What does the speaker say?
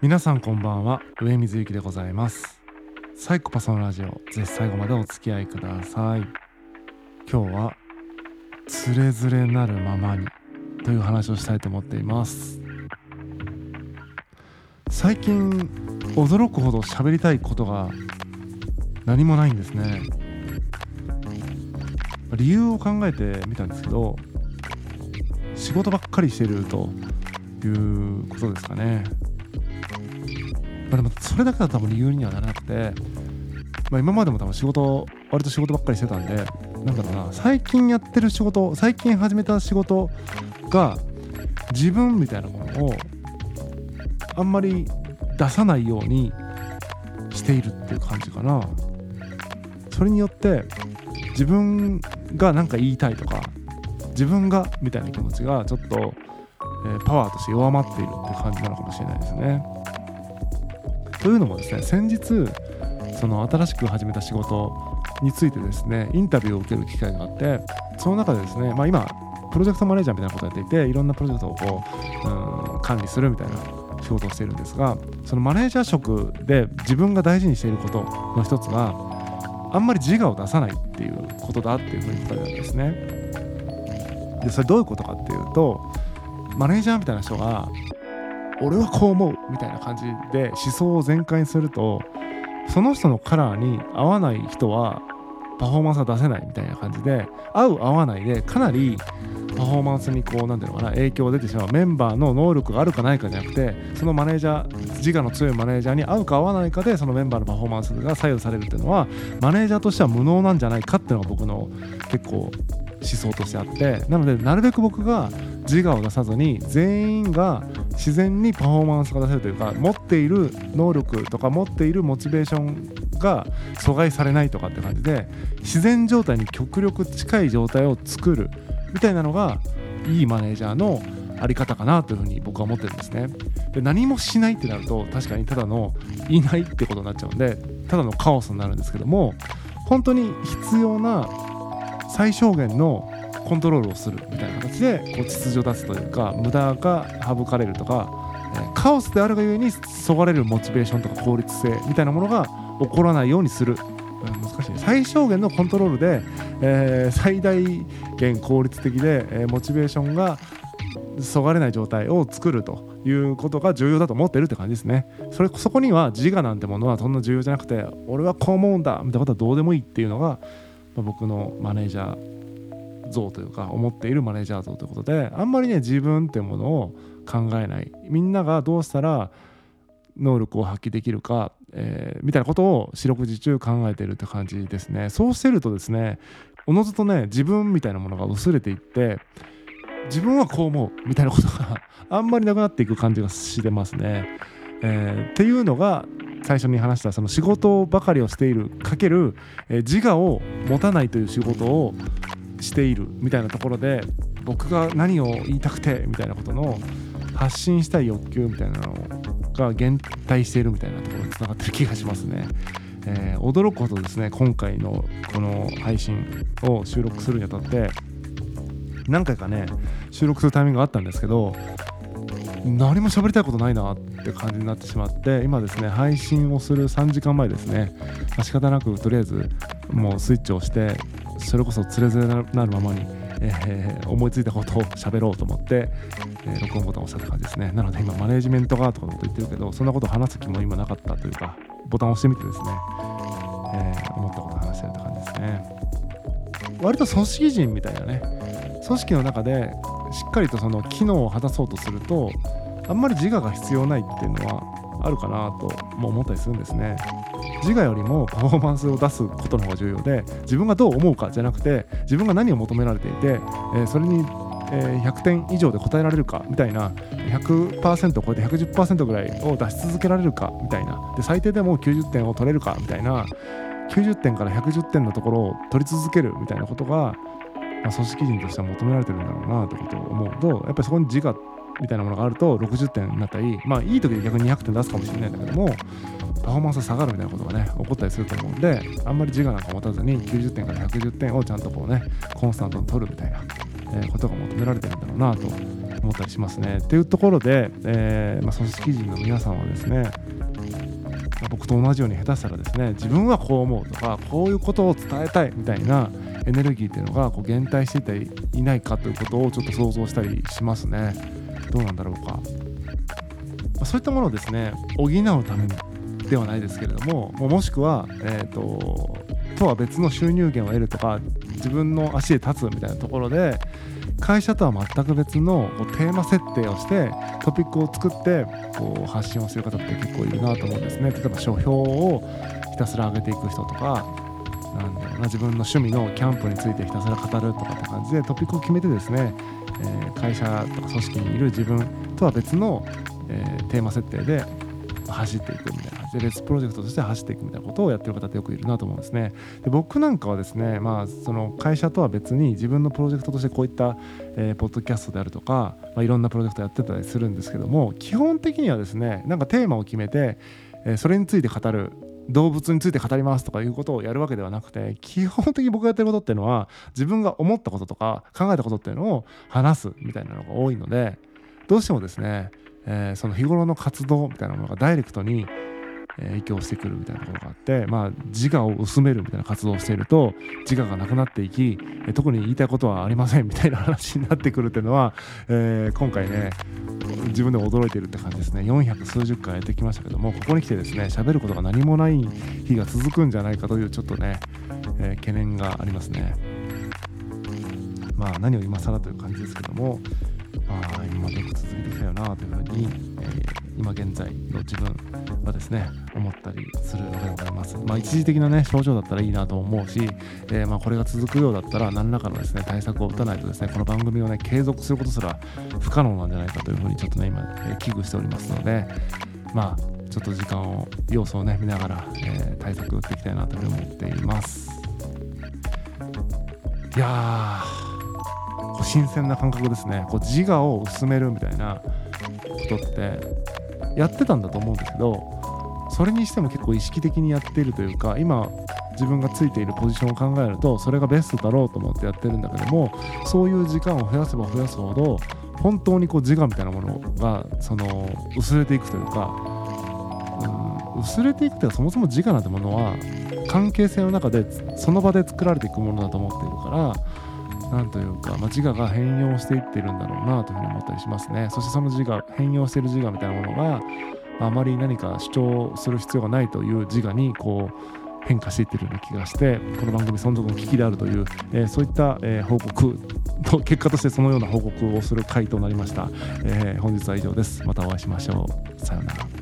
皆さんこんばんは。上水幸でございます。サイコパスのラジオ。ぜひ最後までお付き合いください。今日はつれづれなるままにという話をしたいと思っています。最近驚くほど喋りたいことが何もないんですね。理由を考えてみたんですけど仕事ばっかりしてるということですかね。まあ、でもそれだけだと多分理由にはならなくて、まあ、今までも多分仕事割と仕事ばっかりしてたんでなんだろうな最近やってる仕事最近始めた仕事が自分みたいなものをあんまり出さないようにしているっていう感じかな。それによって自分が何か言いたいとか自分がみたいな気持ちがちょっと、えー、パワーとして弱まっているっていう感じなのかもしれないですね。というのもですね先日その新しく始めた仕事についてですねインタビューを受ける機会があってその中でですね、まあ、今プロジェクトマネージャーみたいなことをやっていていろんなプロジェクトをこう、うん、管理するみたいな仕事をしているんですがそのマネージャー職で自分が大事にしていることの一つがあんまり自我を出さないっていうことだっていうふうに言ったんですね。でそれどういうことかっていうとマネージャーみたいな人が俺はこう思うみたいな感じで思想を全開にするとその人のカラーに合わない人はパフォーマンスが出せないみたいな感じで合う合わないでかなりパフォーマンスにこう何ていうのかな影響が出てしまう。メンバーの能力があるかないかじゃなくてそのマネージャー自我の強いマネージャーに合うか合わないかでそのメンバーのパフォーマンスが左右されるっていうのはマネージャーとしては無能なんじゃないかっていうのが僕の結構想としてあってなのでなるべく僕が自我を出さずに全員が自然にパフォーマンスが出せるというか持っている能力とか持っているモチベーションが阻害されないとかって感じで自然状態に極力近い状態を作るみたいなのがいいマネージャーのあり方かなというふうに僕は思ってるんですね。で何もしないってなると確かにただのいないってことになっちゃうんでただのカオスになるんですけども本当に必要な最小限のコントロールをするみたいな形でこう秩序を出すというか無駄が省かれるとか、カオスであるがゆえにそがれるモチベーションとか効率性みたいなものが起こらないようにする。難しい最小限のコントロールで、えー、最大限効率的で、えー、モチベーションがそがれない状態を作るということが重要だと思ってるって感じですね。それそこには自我なんてものはそんな重要じゃなくて俺はこう思うんだみたいなことはどうでもいいっていうのが、まあ、僕のマネージャー像というか思っているマネージャー像ということであんまりね自分ってものを考えないみんながどうしたら能力を発揮できるか、えー、みたいなことを四六時中考えてるって感じですねそうしてるとですねおのずとね自分みたいなものが薄れていって自分はこう思うみたいなことがあんまりなくなっていく感じがしてますね。えー、っていうのが最初に話したその仕事ばかりをしているかける、え、自我を持たないという仕事をしているみたいなところで僕が何を言いたくてみたいなことの発信したい欲求みたいなのが減退しているみたいなところにつながってる気がしますね。えー、驚くほどですね今回のこの配信を収録するにあたって何回かね収録するタイミングがあったんですけど何も喋りたいことないなって感じになってしまって今ですね配信をする3時間前ですね、ま、仕方なくとりあえずもうスイッチを押してそれこそつれづれなるままに、えー、思いついたことを喋ろうと思って、えー、録音ボタンを押したって感じですね。なので今マネージメントがとかのこと言ってるけどそんなこと話す気も今なかったというかボタンを押してみてですね、えー、思ったこと話してるって感じですね。割と組織人みたいなね組織の中でしっかりとその機能を果たそうとするとあんまり自我が必要ないっていうのはあるかなとも思ったりするんですね。自我よりもパフォーマンスを出すことの方が重要で自分がどう思うかじゃなくて自分が何を求められていて、えー、それに100点以上で答えられるかみたいな100%を超えて110%ぐらいを出し続けられるかみたいなで最低でも90点を取れるかみたいな90点から110点のところを取り続けるみたいなことがまあ、組織人としては求められてるんだろうなってことを思うとやっぱりそこに自我みたいなものがあると60点になったりまあいい時で逆に200点出すかもしれないんだけどもパフォーマンス下がるみたいなことがね起こったりすると思うんであんまり自我なんか持たずに90点から110点をちゃんとこうねコンスタントに取るみたいな、えー、ことが求められてるんだろうなと思ったりしますね。っていうところで、えー、まあ、組織人の皆さんはですね、僕と同じように下手したらですね自分はこう思うとかこういうことを伝えたいみたいなエネルギーっていうのがこう減退していていないかということをちょっと想像したりしますね。どうなんだろうか。まあ、そういったものをですね補うためではないですけれどももしくは、えーと、とは別の収入源を得るとか自分の足で立つみたいなところで会社とは全く別のこうテーマ設定をしてトピックを作ってこう発信をする方って結構いるなと思うんですね例えば書評をひたすら上げていく人とかなんだろうな自分の趣味のキャンプについてひたすら語るとかって感じでトピックを決めてですね、えー、会社とか組織にいる自分とは別の、えー、テーマ設定で走っていくみたいなでレスプロジェクトとして走っていくみたいなことをやってる方ってよくいるなと思うんですね。で僕なんかはですねまあその会社とは別に自分のプロジェクトとしてこういった、えー、ポッドキャストであるとか、まあ、いろんなプロジェクトやってたりするんですけども基本的にはですねなんかテーマを決めて、え、それについて語る動物について語りますとかいうことをやるわけではなくて基本的に僕がやってることっていうのは自分が思ったこととか考えたことっていうのを話すみたいなのが多いのでどうしてもですねえー、その日頃の活動みたいなものがダイレクトに影響してくるみたいなことがあって、まあ、自我を薄めるみたいな活動をしていると自我がなくなっていき特に言いたいことはありませんみたいな話になってくるっていうのは、えー、今回ね自分でも驚いてるって感じですね。400数十回やってきましたけどもここに来てですね喋ることが何もない日が続くんじゃないかというちょっとね、えー、懸念がありますね。まあ何を今更という感じですけどもあ今よく続いてきたよなというふうに、えー、今現在の自分はですね思ったりするわけでございます。まあ、一時的なね症状だったらいいなと思うし、えー、まあこれが続くようだったら何らかのですね対策を打たないとですねこの番組をね継続することすら不可能なんじゃないかというふうにちょっとね今、えー、危惧しておりますのでまあちょっと時間を要素をね見ながら、えー、対策打っていきたいなというふうに思っています。いや新鮮な感覚ですね。こう自我を薄めるみたいなことってやってたんだと思うんですけどそれにしても結構意識的にやっているというか今自分がついているポジションを考えるとそれがベストだろうと思ってやってるんだけどもそういう時間を増やせば増やすほど本当にこう自我みたいなものがその薄れていくというか、うん、薄れていくというかそもそも自我なんてものは関係性の中でその場で作られていくものだと思っているからなんというか、まあ、自我が変容していってるんだろうなというふうに思ったりしますね。そしてその自我、変容している自我みたいなものが、あまり何か主張する必要がないという自我にこう変化していってるような気がしてこの番組存続の危機であるという、えー、そういった、えー、報告と結果としてそのような報告をする回となりました、えー、本日は以上です。またお会いしましょう。さようなら。